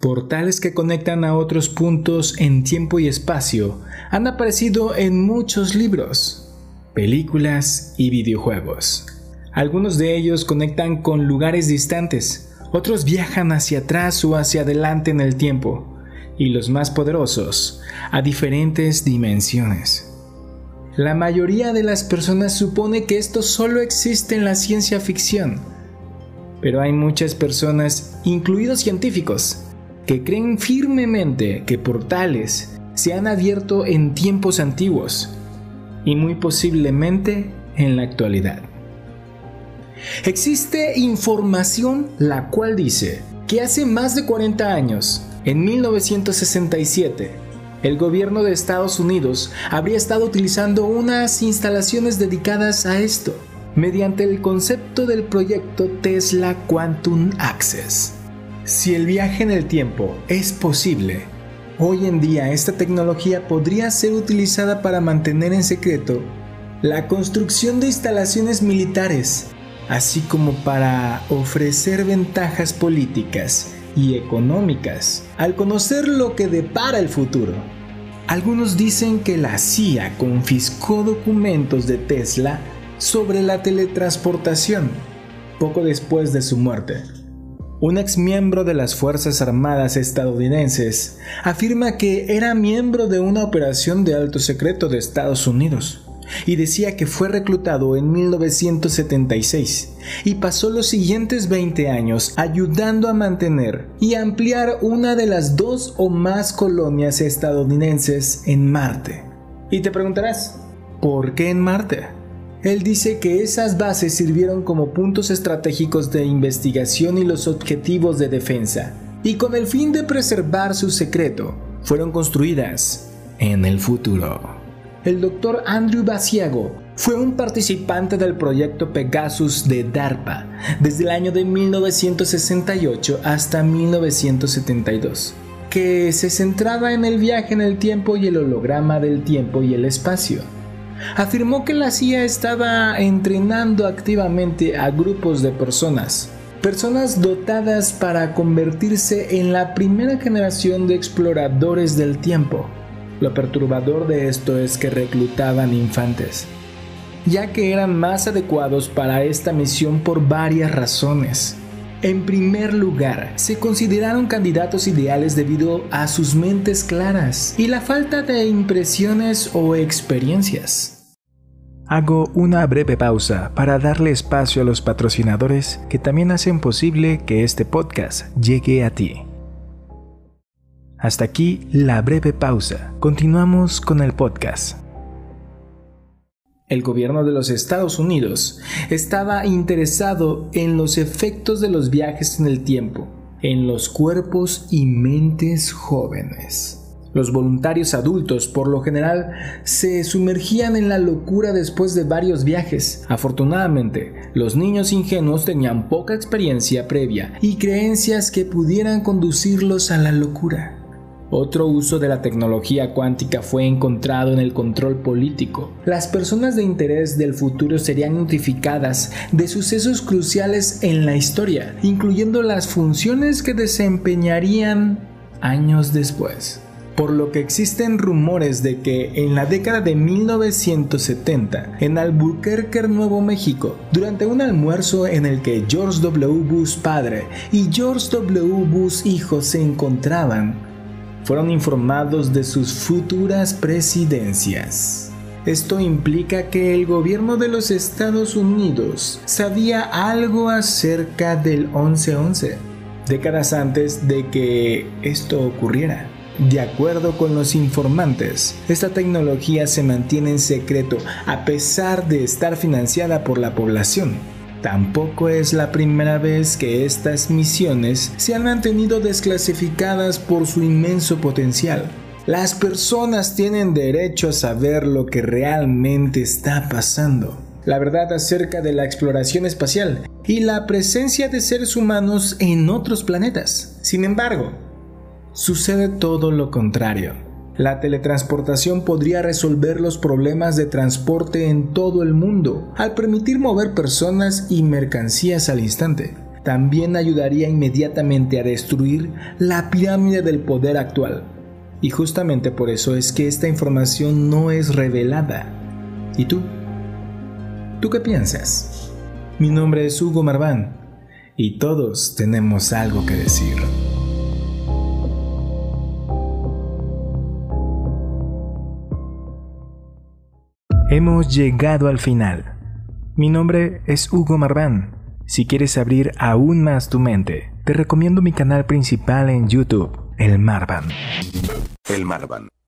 Portales que conectan a otros puntos en tiempo y espacio han aparecido en muchos libros, películas y videojuegos. Algunos de ellos conectan con lugares distantes, otros viajan hacia atrás o hacia adelante en el tiempo, y los más poderosos a diferentes dimensiones. La mayoría de las personas supone que esto solo existe en la ciencia ficción, pero hay muchas personas, incluidos científicos, que creen firmemente que portales se han abierto en tiempos antiguos y muy posiblemente en la actualidad. Existe información la cual dice que hace más de 40 años, en 1967, el gobierno de Estados Unidos habría estado utilizando unas instalaciones dedicadas a esto, mediante el concepto del proyecto Tesla Quantum Access. Si el viaje en el tiempo es posible, hoy en día esta tecnología podría ser utilizada para mantener en secreto la construcción de instalaciones militares, así como para ofrecer ventajas políticas y económicas al conocer lo que depara el futuro. Algunos dicen que la CIA confiscó documentos de Tesla sobre la teletransportación poco después de su muerte. Un ex miembro de las Fuerzas Armadas estadounidenses afirma que era miembro de una operación de alto secreto de Estados Unidos y decía que fue reclutado en 1976 y pasó los siguientes 20 años ayudando a mantener y ampliar una de las dos o más colonias estadounidenses en Marte. Y te preguntarás, ¿por qué en Marte? Él dice que esas bases sirvieron como puntos estratégicos de investigación y los objetivos de defensa, y con el fin de preservar su secreto, fueron construidas en el futuro. El doctor Andrew Basiago fue un participante del proyecto Pegasus de DARPA desde el año de 1968 hasta 1972, que se centraba en el viaje en el tiempo y el holograma del tiempo y el espacio afirmó que la CIA estaba entrenando activamente a grupos de personas, personas dotadas para convertirse en la primera generación de exploradores del tiempo. Lo perturbador de esto es que reclutaban infantes, ya que eran más adecuados para esta misión por varias razones. En primer lugar, se consideraron candidatos ideales debido a sus mentes claras y la falta de impresiones o experiencias. Hago una breve pausa para darle espacio a los patrocinadores que también hacen posible que este podcast llegue a ti. Hasta aquí la breve pausa. Continuamos con el podcast el gobierno de los Estados Unidos estaba interesado en los efectos de los viajes en el tiempo, en los cuerpos y mentes jóvenes. Los voluntarios adultos por lo general se sumergían en la locura después de varios viajes. Afortunadamente, los niños ingenuos tenían poca experiencia previa y creencias que pudieran conducirlos a la locura. Otro uso de la tecnología cuántica fue encontrado en el control político. Las personas de interés del futuro serían notificadas de sucesos cruciales en la historia, incluyendo las funciones que desempeñarían años después por lo que existen rumores de que en la década de 1970, en Albuquerque, Nuevo México, durante un almuerzo en el que George W. Bush padre y George W. Bush hijo se encontraban, fueron informados de sus futuras presidencias. Esto implica que el gobierno de los Estados Unidos sabía algo acerca del 1111, décadas antes de que esto ocurriera. De acuerdo con los informantes, esta tecnología se mantiene en secreto a pesar de estar financiada por la población Tampoco es la primera vez que estas misiones se han mantenido desclasificadas por su inmenso potencial. Las personas tienen derecho a saber lo que realmente está pasando. La verdad acerca de la exploración espacial y la presencia de seres humanos en otros planetas. Sin embargo, sucede todo lo contrario. La teletransportación podría resolver los problemas de transporte en todo el mundo, al permitir mover personas y mercancías al instante. también ayudaría inmediatamente a destruir la pirámide del poder actual. Y justamente por eso es que esta información no es revelada. ¿Y tú? ¿Tú qué piensas? Mi nombre es Hugo Marván y todos tenemos algo que decir. Hemos llegado al final. Mi nombre es Hugo Marván. Si quieres abrir aún más tu mente, te recomiendo mi canal principal en YouTube, El Marvan. El Marvan.